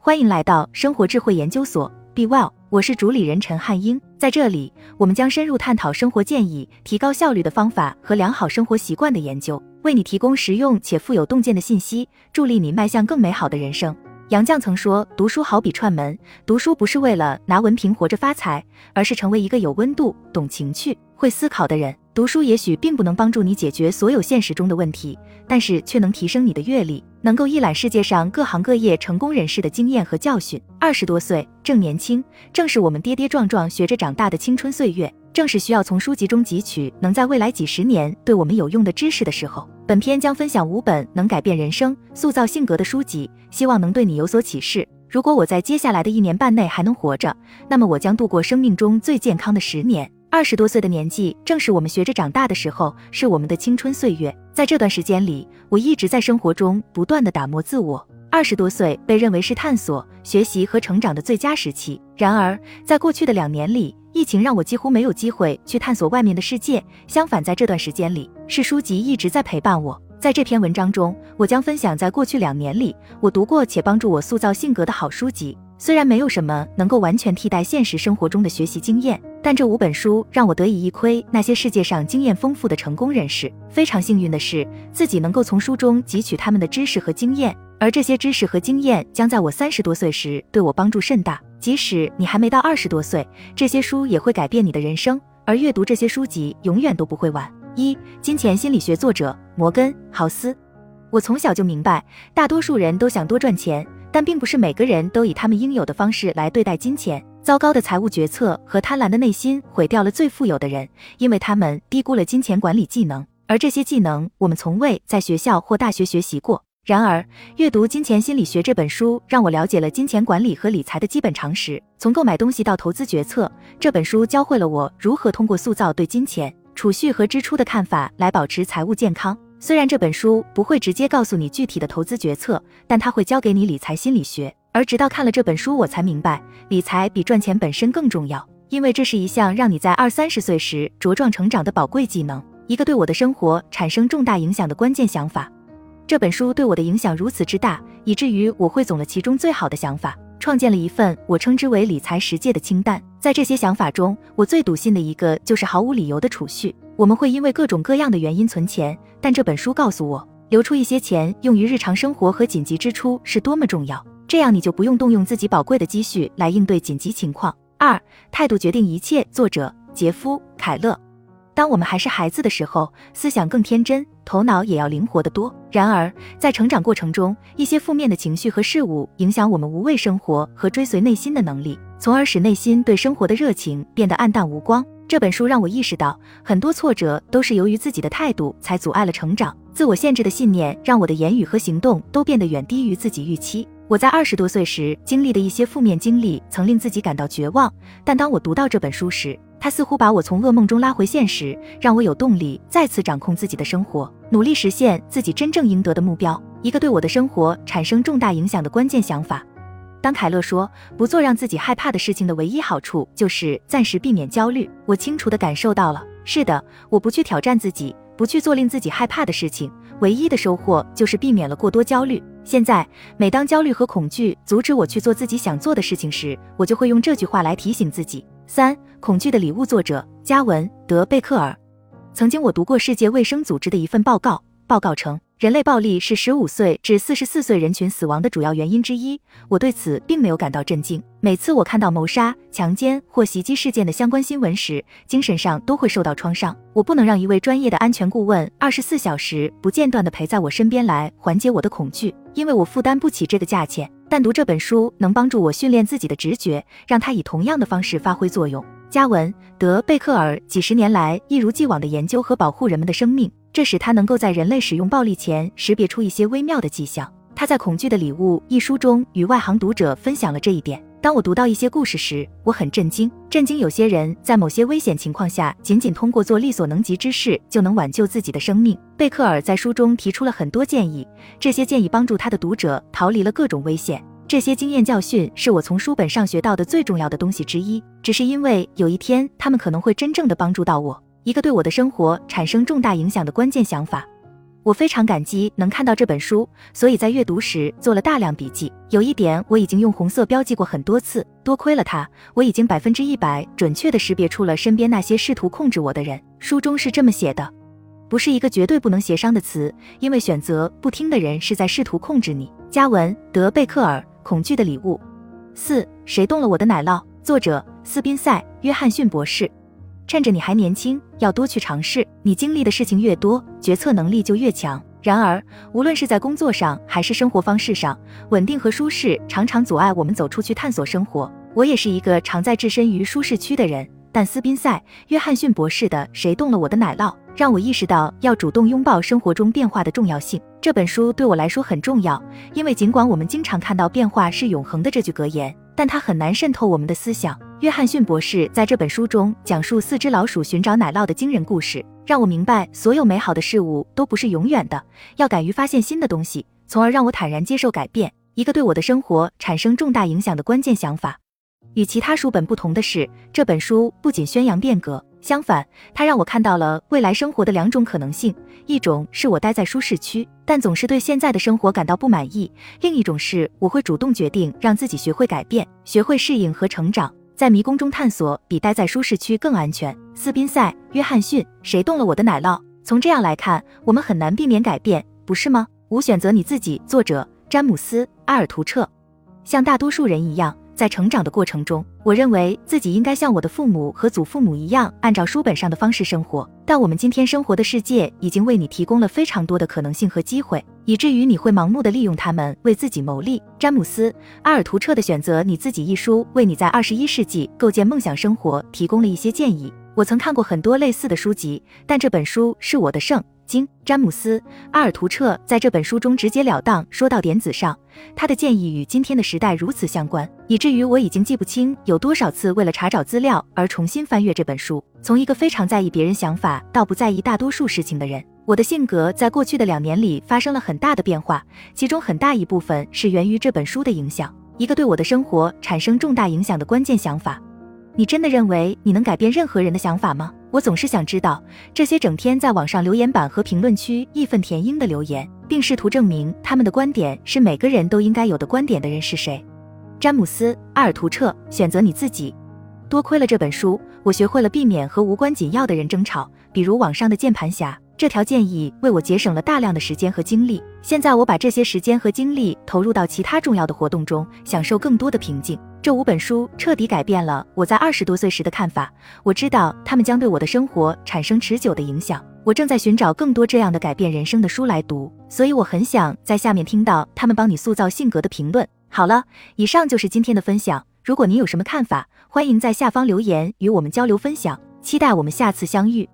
欢迎来到生活智慧研究所，Be Well，我是主理人陈汉英。在这里，我们将深入探讨生活建议、提高效率的方法和良好生活习惯的研究，为你提供实用且富有洞见的信息，助力你迈向更美好的人生。杨绛曾说：“读书好比串门，读书不是为了拿文凭活着发财，而是成为一个有温度、懂情趣、会思考的人。”读书也许并不能帮助你解决所有现实中的问题，但是却能提升你的阅历，能够一览世界上各行各业成功人士的经验和教训。二十多岁正年轻，正是我们跌跌撞撞学着长大的青春岁月，正是需要从书籍中汲取能在未来几十年对我们有用的知识的时候。本篇将分享五本能改变人生、塑造性格的书籍，希望能对你有所启示。如果我在接下来的一年半内还能活着，那么我将度过生命中最健康的十年。二十多岁的年纪，正是我们学着长大的时候，是我们的青春岁月。在这段时间里，我一直在生活中不断的打磨自我。二十多岁被认为是探索、学习和成长的最佳时期。然而，在过去的两年里，疫情让我几乎没有机会去探索外面的世界。相反，在这段时间里，是书籍一直在陪伴我。在这篇文章中，我将分享在过去两年里我读过且帮助我塑造性格的好书籍。虽然没有什么能够完全替代现实生活中的学习经验，但这五本书让我得以一窥那些世界上经验丰富的成功人士。非常幸运的是，自己能够从书中汲取他们的知识和经验，而这些知识和经验将在我三十多岁时对我帮助甚大。即使你还没到二十多岁，这些书也会改变你的人生，而阅读这些书籍永远都不会晚。一、金钱心理学作者摩根·豪斯。我从小就明白，大多数人都想多赚钱。但并不是每个人都以他们应有的方式来对待金钱。糟糕的财务决策和贪婪的内心毁掉了最富有的人，因为他们低估了金钱管理技能。而这些技能我们从未在学校或大学学习过。然而，阅读《金钱心理学》这本书让我了解了金钱管理和理财的基本常识。从购买东西到投资决策，这本书教会了我如何通过塑造对金钱、储蓄和支出的看法来保持财务健康。虽然这本书不会直接告诉你具体的投资决策，但它会教给你理财心理学。而直到看了这本书，我才明白，理财比赚钱本身更重要，因为这是一项让你在二三十岁时茁壮成长的宝贵技能，一个对我的生活产生重大影响的关键想法。这本书对我的影响如此之大，以至于我汇总了其中最好的想法，创建了一份我称之为理财实践的清单。在这些想法中，我最笃信的一个就是毫无理由的储蓄。我们会因为各种各样的原因存钱。但这本书告诉我，留出一些钱用于日常生活和紧急支出是多么重要。这样你就不用动用自己宝贵的积蓄来应对紧急情况。二，态度决定一切。作者杰夫·凯勒。当我们还是孩子的时候，思想更天真，头脑也要灵活得多。然而，在成长过程中，一些负面的情绪和事物影响我们无畏生活和追随内心的能力，从而使内心对生活的热情变得暗淡无光。这本书让我意识到，很多挫折都是由于自己的态度才阻碍了成长。自我限制的信念让我的言语和行动都变得远低于自己预期。我在二十多岁时经历的一些负面经历，曾令自己感到绝望。但当我读到这本书时，它似乎把我从噩梦中拉回现实，让我有动力再次掌控自己的生活，努力实现自己真正应得的目标。一个对我的生活产生重大影响的关键想法。当凯勒说不做让自己害怕的事情的唯一好处就是暂时避免焦虑，我清楚地感受到了。是的，我不去挑战自己，不去做令自己害怕的事情，唯一的收获就是避免了过多焦虑。现在，每当焦虑和恐惧阻止我去做自己想做的事情时，我就会用这句话来提醒自己：三、恐惧的礼物。作者加文·德贝克尔。曾经我读过世界卫生组织的一份报告，报告称。人类暴力是十五岁至四十四岁人群死亡的主要原因之一。我对此并没有感到震惊。每次我看到谋杀、强奸或袭击事件的相关新闻时，精神上都会受到创伤。我不能让一位专业的安全顾问二十四小时不间断地陪在我身边来缓解我的恐惧，因为我负担不起这个价钱。但读这本书能帮助我训练自己的直觉，让它以同样的方式发挥作用。加文·德贝克尔几十年来一如既往地研究和保护人们的生命。这使他能够在人类使用暴力前识别出一些微妙的迹象。他在《恐惧的礼物》一书中与外行读者分享了这一点。当我读到一些故事时，我很震惊，震惊有些人在某些危险情况下，仅仅通过做力所能及之事就能挽救自己的生命。贝克尔在书中提出了很多建议，这些建议帮助他的读者逃离了各种危险。这些经验教训是我从书本上学到的最重要的东西之一，只是因为有一天他们可能会真正的帮助到我。一个对我的生活产生重大影响的关键想法。我非常感激能看到这本书，所以在阅读时做了大量笔记。有一点我已经用红色标记过很多次，多亏了它，我已经百分之一百准确地识别出了身边那些试图控制我的人。书中是这么写的，不是一个绝对不能协商的词，因为选择不听的人是在试图控制你。加文·德贝克尔，《恐惧的礼物》四，谁动了我的奶酪？作者：斯宾塞·约翰逊博士。趁着你还年轻，要多去尝试。你经历的事情越多，决策能力就越强。然而，无论是在工作上还是生活方式上，稳定和舒适常常阻碍我们走出去探索生活。我也是一个常在置身于舒适区的人，但斯宾塞·约翰逊博士的《谁动了我的奶酪》让我意识到要主动拥抱生活中变化的重要性。这本书对我来说很重要，因为尽管我们经常看到“变化是永恒的”这句格言，但它很难渗透我们的思想。约翰逊博士在这本书中讲述四只老鼠寻找奶酪的惊人故事，让我明白所有美好的事物都不是永远的，要敢于发现新的东西，从而让我坦然接受改变。一个对我的生活产生重大影响的关键想法。与其他书本不同的是，这本书不仅宣扬变革，相反，它让我看到了未来生活的两种可能性：一种是我待在舒适区，但总是对现在的生活感到不满意；另一种是我会主动决定让自己学会改变，学会适应和成长。在迷宫中探索比待在舒适区更安全。斯宾塞·约翰逊，谁动了我的奶酪？从这样来看，我们很难避免改变，不是吗？无选择你自己。作者：詹姆斯·阿尔图彻。像大多数人一样。在成长的过程中，我认为自己应该像我的父母和祖父母一样，按照书本上的方式生活。但我们今天生活的世界已经为你提供了非常多的可能性和机会，以至于你会盲目的利用他们为自己谋利。詹姆斯·阿尔图彻的《选择你自己》一书，为你在二十一世纪构建梦想生活提供了一些建议。我曾看过很多类似的书籍，但这本书是我的圣。经詹姆斯·阿尔图彻在这本书中直截了当说到点子上，他的建议与今天的时代如此相关，以至于我已经记不清有多少次为了查找资料而重新翻阅这本书。从一个非常在意别人想法到不在意大多数事情的人，我的性格在过去的两年里发生了很大的变化，其中很大一部分是源于这本书的影响。一个对我的生活产生重大影响的关键想法。你真的认为你能改变任何人的想法吗？我总是想知道这些整天在网上留言板和评论区义愤填膺的留言，并试图证明他们的观点是每个人都应该有的观点的人是谁？詹姆斯·阿尔图彻，选择你自己。多亏了这本书，我学会了避免和无关紧要的人争吵，比如网上的键盘侠。这条建议为我节省了大量的时间和精力。现在我把这些时间和精力投入到其他重要的活动中，享受更多的平静。这五本书彻底改变了我在二十多岁时的看法。我知道他们将对我的生活产生持久的影响。我正在寻找更多这样的改变人生的书来读，所以我很想在下面听到他们帮你塑造性格的评论。好了，以上就是今天的分享。如果您有什么看法，欢迎在下方留言与我们交流分享。期待我们下次相遇。